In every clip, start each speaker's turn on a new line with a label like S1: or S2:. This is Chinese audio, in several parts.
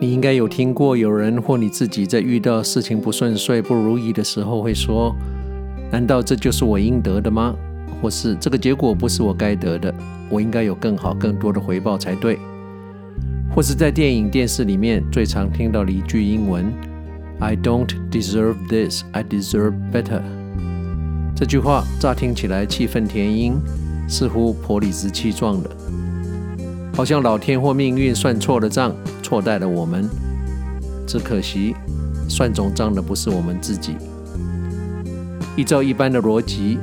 S1: 你应该有听过有人或你自己在遇到事情不顺遂、不如意的时候会说：“难道这就是我应得的吗？”或是“这个结果不是我该得的，我应该有更好、更多的回报才对。”或是在电影、电视里面最常听到的一句英文：“I don't deserve this, I deserve better。”这句话乍听起来气愤填膺，似乎颇理直气壮的。好像老天或命运算错了账，错待了我们。只可惜，算总账的不是我们自己。依照一般的逻辑，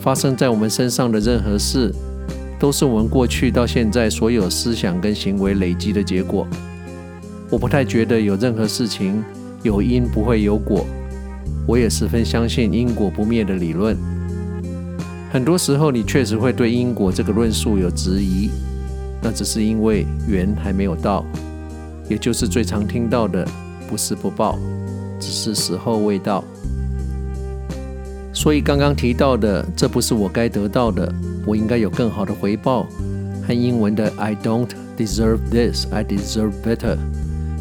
S1: 发生在我们身上的任何事，都是我们过去到现在所有思想跟行为累积的结果。我不太觉得有任何事情有因不会有果。我也十分相信因果不灭的理论。很多时候，你确实会对因果这个论述有质疑。那只是因为缘还没有到，也就是最常听到的“不是不报，只是时候未到”。所以刚刚提到的“这不是我该得到的，我应该有更好的回报”，和英文的 “I don't deserve this, I deserve better”，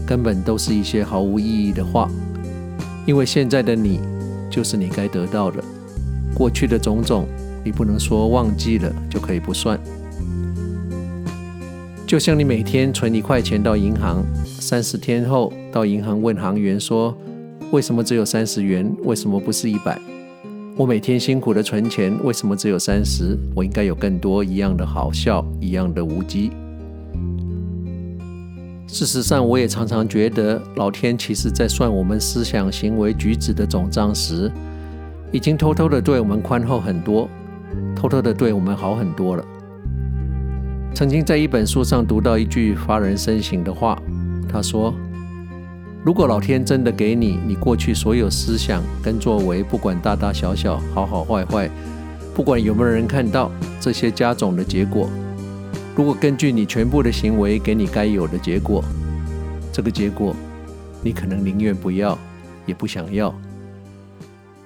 S1: 根本都是一些毫无意义的话。因为现在的你就是你该得到的，过去的种种你不能说忘记了就可以不算。就像你每天存一块钱到银行，三十天后到银行问行员说：“为什么只有三十元？为什么不是一百？”我每天辛苦的存钱，为什么只有三十？我应该有更多，一样的好笑，一样的无稽。事实上，我也常常觉得，老天其实在算我们思想、行为、举止的总账时，已经偷偷的对我们宽厚很多，偷偷的对我们好很多了。曾经在一本书上读到一句发人深省的话，他说：“如果老天真的给你你过去所有思想跟作为，不管大大小小、好好坏坏，不管有没有人看到这些加总的结果，如果根据你全部的行为给你该有的结果，这个结果你可能宁愿不要，也不想要。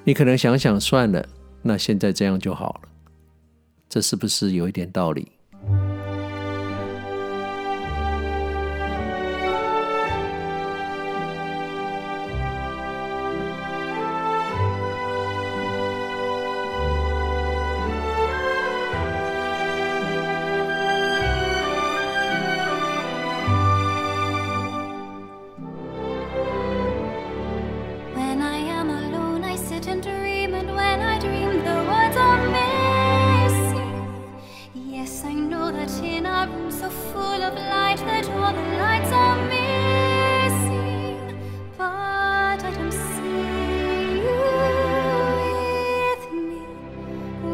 S1: 你可能想想算了，那现在这样就好了。这是不是有一点道理？”
S2: a room so full of light that all the lights are missing. But I see you with me,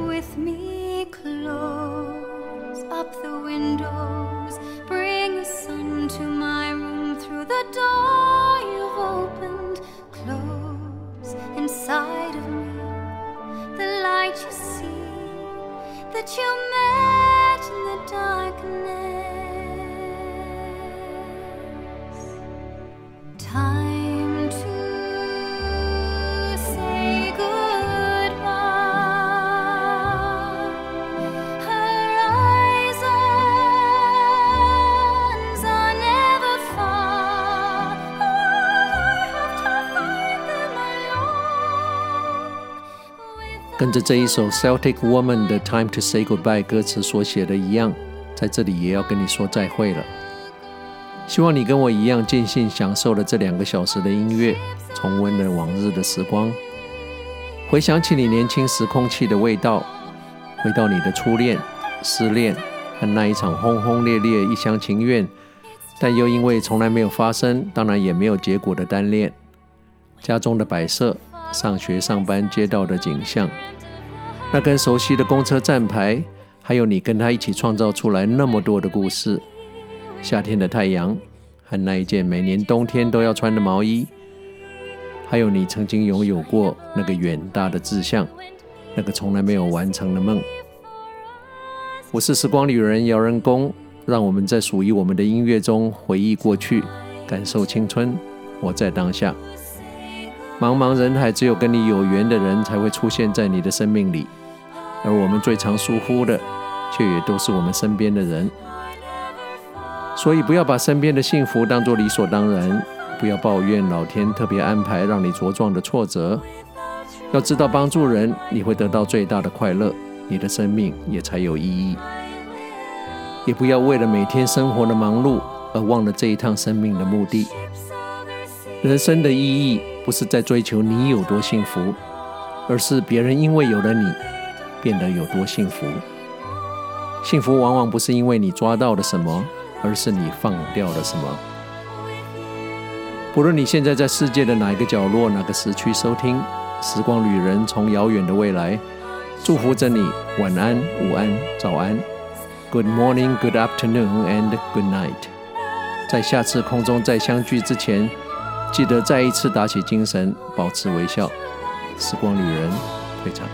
S2: with me. Close up the windows, bring the sun to my room through the door you've opened. Close inside of me, the light you see that you made in the darkness.
S1: 跟着这一首 Celtic Woman 的 Time to Say Goodbye 歌词所写的一样，在这里也要跟你说再会了。希望你跟我一样尽兴享受了这两个小时的音乐，重温了往日的时光，回想起你年轻时空气的味道，回到你的初恋、失恋和那一场轰轰烈烈、一厢情愿，但又因为从来没有发生，当然也没有结果的单恋，家中的摆设。上学、上班、街道的景象，那根熟悉的公车站牌，还有你跟他一起创造出来那么多的故事。夏天的太阳，和那一件每年冬天都要穿的毛衣，还有你曾经拥有过那个远大的志向，那个从来没有完成的梦。我是时光旅人姚仁恭，让我们在属于我们的音乐中回忆过去，感受青春，活在当下。茫茫人海，只有跟你有缘的人才会出现在你的生命里，而我们最常疏忽的，却也都是我们身边的人。所以，不要把身边的幸福当作理所当然，不要抱怨老天特别安排让你茁壮的挫折。要知道，帮助人你会得到最大的快乐，你的生命也才有意义。也不要为了每天生活的忙碌而忘了这一趟生命的目的。人生的意义不是在追求你有多幸福，而是别人因为有了你变得有多幸福。幸福往往不是因为你抓到了什么，而是你放掉了什么。不论你现在在世界的哪一个角落、哪个时区收听《时光旅人》，从遥远的未来祝福着你。晚安、午安、早安，Good morning, Good afternoon, and Good night。在下次空中再相聚之前，记得再一次打起精神，保持微笑。时光旅人退场。